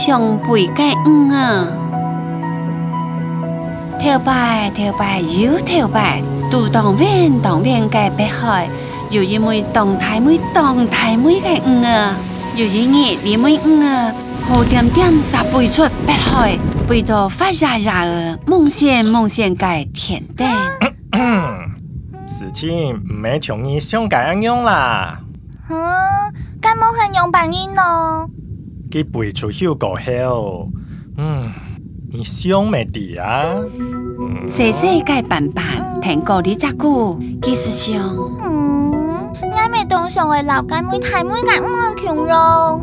想背个五啊，跳摆跳摆又跳摆，独当面当面个北海，又因为当台妹当台妹个五啊，又因为你们五啊，好点点杀背出北海，背到发热热个梦想梦想个天地。事情没像你想的那样啦。哼，干嘛还用别人哦？佮背出休個後，嗯，你想咩地啊？細細個板板，聽過你隻句，其實想，嗯，我咪當上嘅老街妹太妹嘅唔強咯，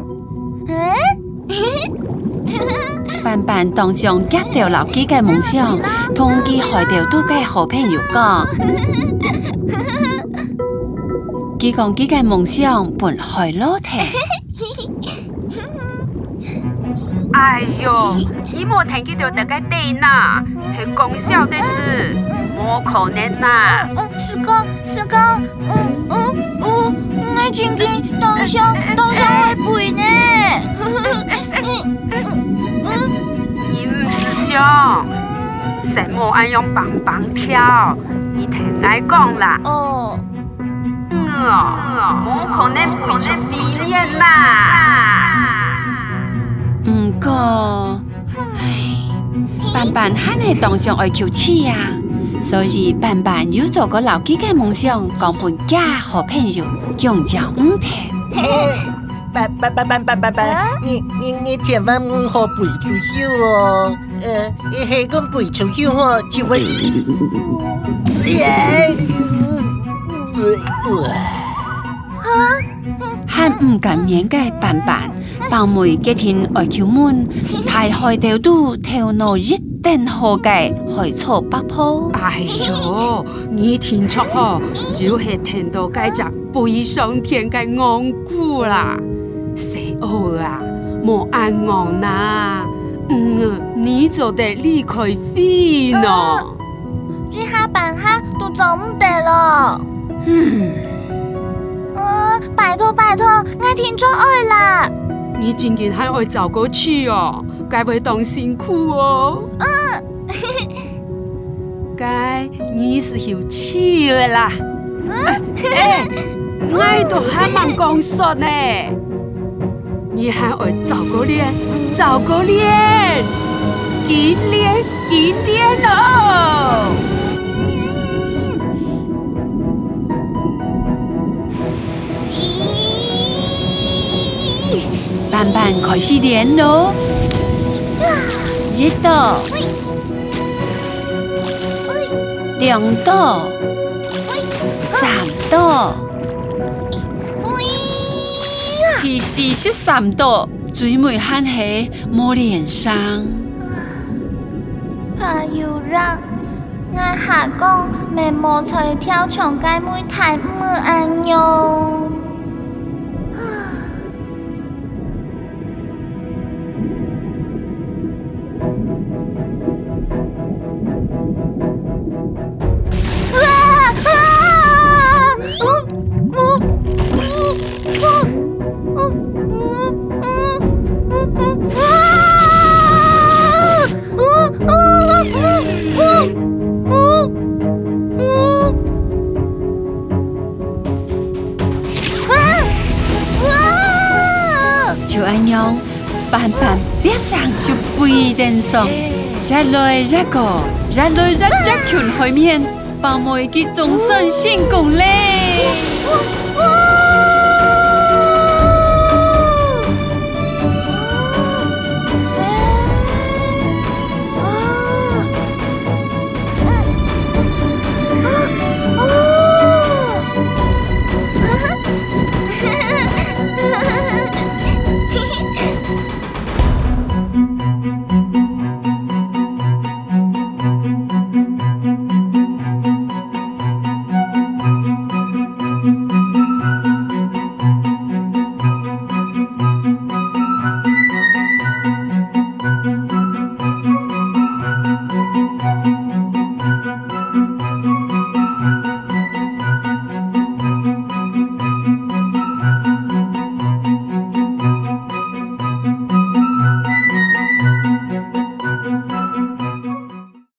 嗯，板板當上一條老街嘅夢想，同佢海條都嘅好朋友講，佢講佢嘅夢想本海老聽。哎呦，伊莫听见就大家低呐，许讲笑的事，无可能呐。师哥，师哥，嗯嗯嗯，我今天当初当初爱肥呢？你嗯嗯唔是想，什么爱用棒棒跳，你太爱讲啦。哦，我可能不是肥脸啦。不过，唉，笨笨汉的动向爱求奇呀，所以笨笨有做过老几个梦想，讲本家和朋友强讲午餐。笨笨笨笨笨笨笨，你你你千万唔好鬼出丑哦！呃，下个鬼出丑话就会。哈，很唔甘面的笨笨。白梅今天外求门，大海调度调度一定好计，海错八铺。哎呦，你天错好，就是天道改正，不上天该戆古啦。是哦啊，莫爱戆呐，嗯，你就得离开飞喏。你哈办哈都做唔得咯。嗯，啊，拜托拜托，我天错爱啦。你今日还会走过去哦，该会当辛苦哦。嗯，嘿嘿，该你是有气了啦。嗯，哎，我还蛮忙工呢。你还会走过脸，走过脸，一脸一脸。慢慢开始练喽，一道，两道，三度、四十三道，最末喊起摸脸上，怕有人，爱下讲，未摸出跳窗，该么太唔安用。小阿娘，板板别上就不一定上，热来热过，热来热热去外面，帮每个众生心共嘞。